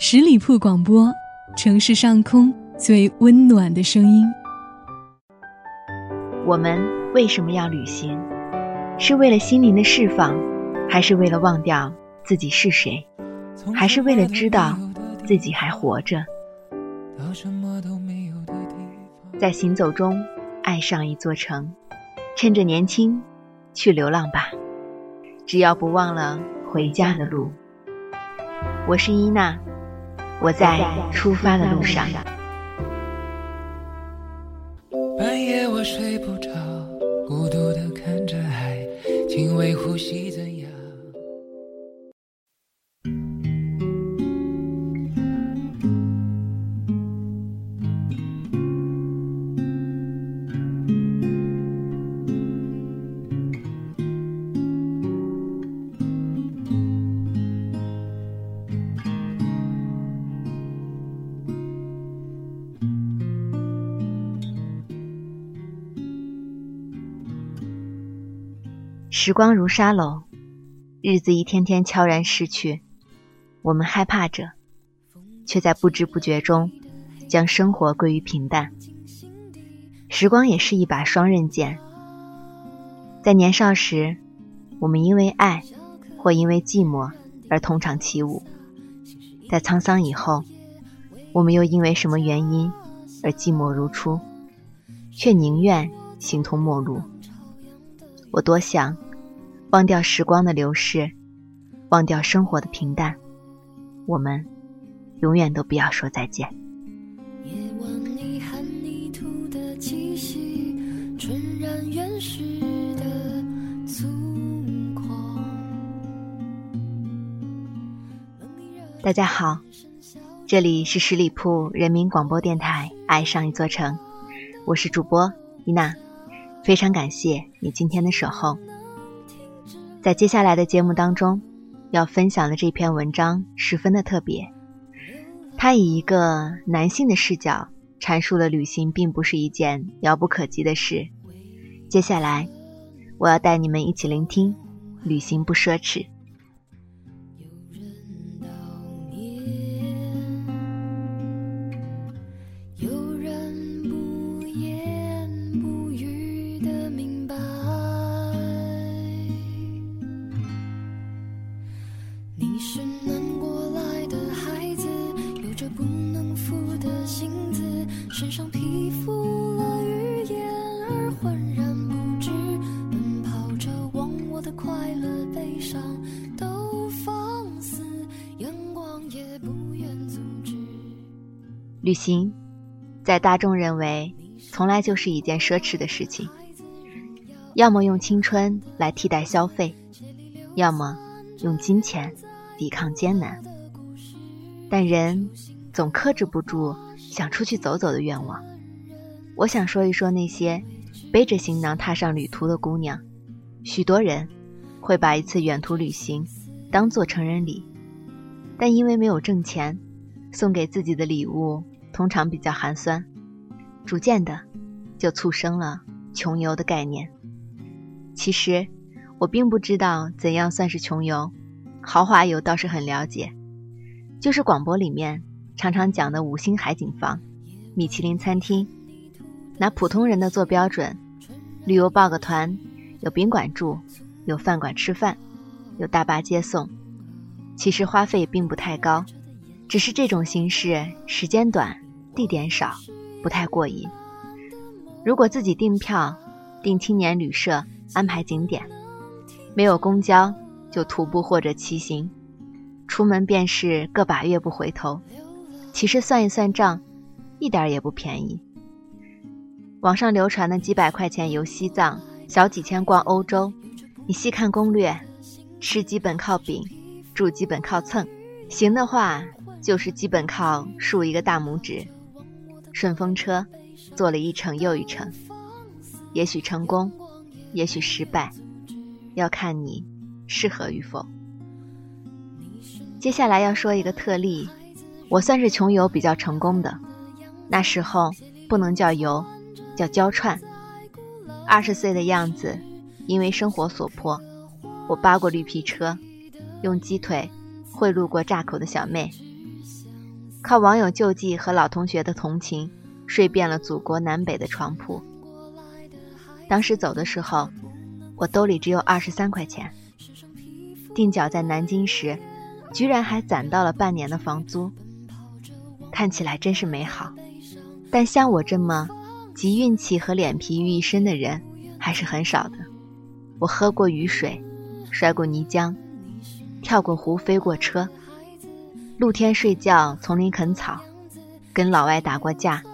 十里铺广播，城市上空最温暖的声音。我们为什么要旅行？是为了心灵的释放，还是为了忘掉自己是谁？还是为了知道自己还活着？在行走中爱上一座城，趁着年轻去流浪吧，只要不忘了回家的路。我是伊娜。我在出发的路上。半夜我睡不着，孤独的看着海，轻微呼吸时光如沙漏，日子一天天悄然逝去。我们害怕着，却在不知不觉中将生活归于平淡。时光也是一把双刃剑，在年少时，我们因为爱或因为寂寞而同场起舞；在沧桑以后，我们又因为什么原因而寂寞如初，却宁愿形同陌路。我多想。忘掉时光的流逝，忘掉生活的平淡，我们永远都不要说再见。大家好，这里是十里铺人民广播电台《爱上一座城》，我是主播伊娜，非常感谢你今天的守候。在接下来的节目当中，要分享的这篇文章十分的特别，它以一个男性的视角阐述了旅行并不是一件遥不可及的事。接下来，我要带你们一起聆听，旅行不奢侈。旅行，在大众认为，从来就是一件奢侈的事情。要么用青春来替代消费，要么用金钱抵抗艰难。但人总克制不住想出去走走的愿望。我想说一说那些背着行囊踏上旅途的姑娘。许多人会把一次远途旅行当做成人礼，但因为没有挣钱。送给自己的礼物通常比较寒酸，逐渐的就促生了穷游的概念。其实我并不知道怎样算是穷游，豪华游倒是很了解，就是广播里面常常讲的五星海景房、米其林餐厅，拿普通人的做标准，旅游报个团，有宾馆住，有饭馆吃饭，有大巴接送，其实花费并不太高。只是这种形式时间短，地点少，不太过瘾。如果自己订票、订青年旅社、安排景点，没有公交就徒步或者骑行，出门便是个把月不回头。其实算一算账，一点也不便宜。网上流传的几百块钱游西藏，小几千逛欧洲，你细看攻略，吃基本靠饼，住基本靠蹭，行的话。就是基本靠竖一个大拇指，顺风车，坐了一程又一程，也许成功，也许失败，要看你适合与否。接下来要说一个特例，我算是穷游比较成功的，那时候不能叫游，叫交串。二十岁的样子，因为生活所迫，我扒过绿皮车，用鸡腿贿赂过炸口的小妹。靠网友救济和老同学的同情，睡遍了祖国南北的床铺。当时走的时候，我兜里只有二十三块钱。定脚在南京时，居然还攒到了半年的房租，看起来真是美好。但像我这么集运气和脸皮于一身的人，还是很少的。我喝过雨水，摔过泥浆，跳过湖，飞过车，露天睡觉，丛林啃草，跟老外打过架，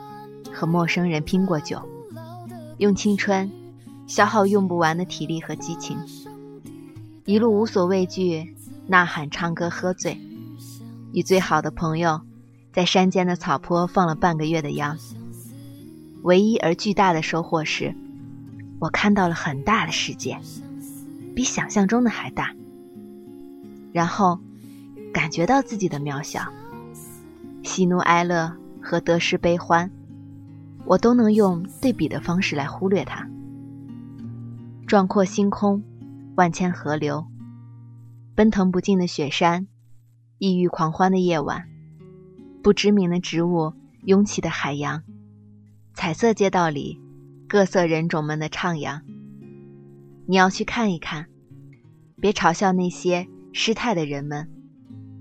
和陌生人拼过酒，用青春消耗用不完的体力和激情，一路无所畏惧，呐喊、唱歌、喝醉，与最好的朋友在山间的草坡放了半个月的羊。唯一而巨大的收获是。我看到了很大的世界，比想象中的还大。然后，感觉到自己的渺小，喜怒哀乐和得失悲欢，我都能用对比的方式来忽略它。壮阔星空，万千河流，奔腾不尽的雪山，异域狂欢的夜晚，不知名的植物涌起的海洋，彩色街道里。各色人种们的徜徉，你要去看一看，别嘲笑那些失态的人们，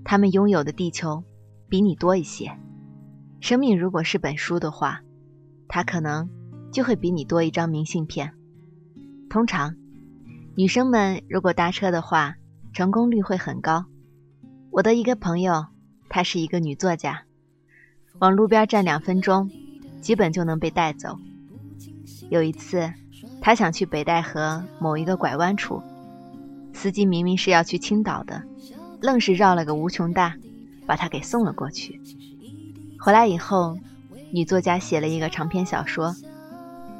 他们拥有的地球比你多一些。生命如果是本书的话，它可能就会比你多一张明信片。通常，女生们如果搭车的话，成功率会很高。我的一个朋友，她是一个女作家，往路边站两分钟，基本就能被带走。有一次，她想去北戴河某一个拐弯处，司机明明是要去青岛的，愣是绕了个无穷大，把他给送了过去。回来以后，女作家写了一个长篇小说，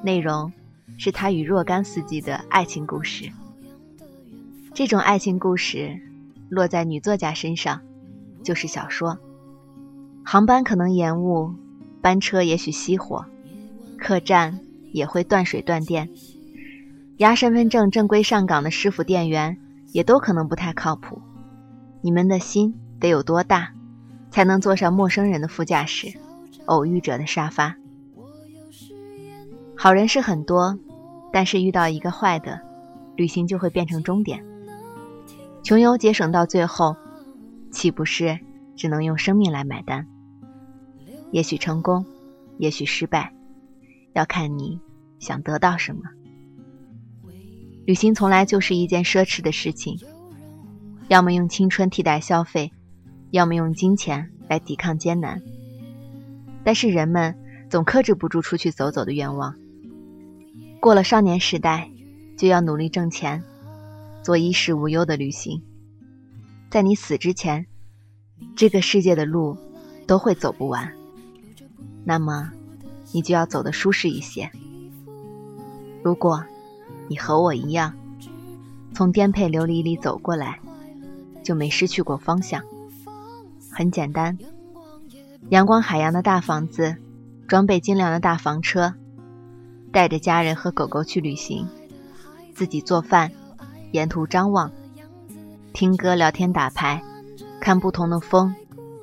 内容是她与若干司机的爱情故事。这种爱情故事落在女作家身上，就是小说。航班可能延误，班车也许熄火，客栈。也会断水断电，押身份证正规上岗的师傅店员也都可能不太靠谱。你们的心得有多大，才能坐上陌生人的副驾驶，偶遇者的沙发？好人是很多，但是遇到一个坏的，旅行就会变成终点。穷游节省到最后，岂不是只能用生命来买单？也许成功，也许失败。要看你想得到什么。旅行从来就是一件奢侈的事情，要么用青春替代消费，要么用金钱来抵抗艰难。但是人们总克制不住出去走走的愿望。过了少年时代，就要努力挣钱，做衣食无忧的旅行。在你死之前，这个世界的路都会走不完。那么。你就要走得舒适一些。如果你和我一样，从颠沛流离里走过来，就没失去过方向。很简单，阳光海洋的大房子，装备精良的大房车，带着家人和狗狗去旅行，自己做饭，沿途张望，听歌、聊天、打牌，看不同的风，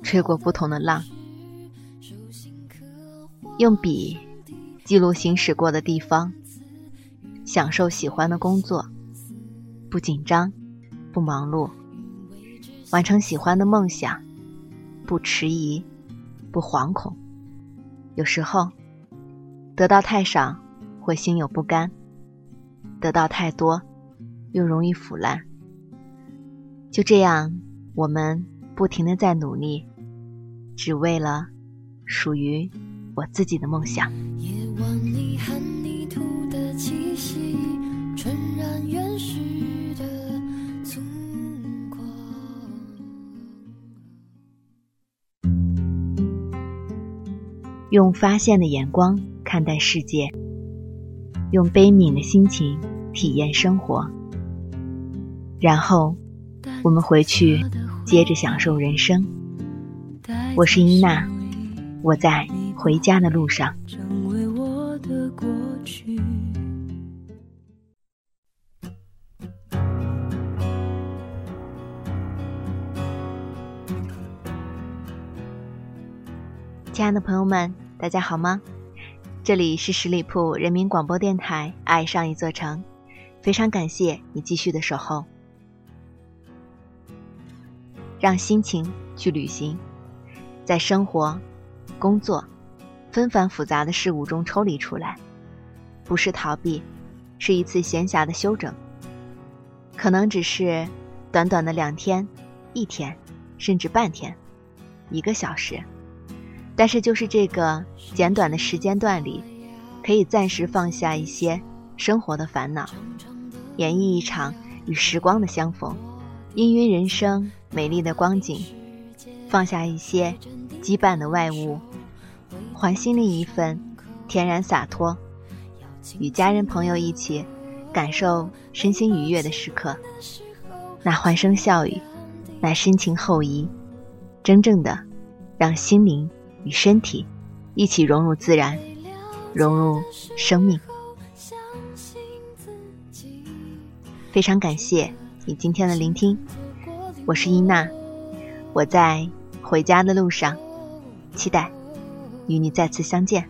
吹过不同的浪。用笔记录行驶过的地方，享受喜欢的工作，不紧张，不忙碌，完成喜欢的梦想，不迟疑，不惶恐。有时候，得到太少会心有不甘，得到太多又容易腐烂。就这样，我们不停的在努力，只为了属于。我自己的梦想。渲染原始的用发现的眼光看待世界，用悲悯的心情体验生活，然后我们回去接着享受人生。我是伊娜，我在。回家的路上。亲爱的朋友们，大家好吗？这里是十里铺人民广播电台《爱上一座城》，非常感谢你继续的守候。让心情去旅行，在生活、工作纷繁复杂的事物中抽离出来，不是逃避，是一次闲暇的休整。可能只是短短的两天、一天，甚至半天、一个小时。但是，就是这个简短的时间段里，可以暂时放下一些生活的烦恼，演绎一场与时光的相逢，氤氲人生美丽的光景，放下一些羁绊的外物，还心里一份天然洒脱，与家人朋友一起感受身心愉悦的时刻，那欢声笑语，那深情厚谊，真正的让心灵。与身体一起融入自然，融入生命。非常感谢你今天的聆听，我是伊娜，我在回家的路上，期待与你再次相见。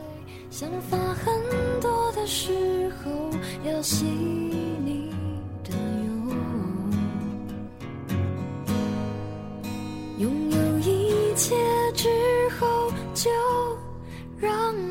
想法很多的时候，要细腻的用。拥有一切之后，就让。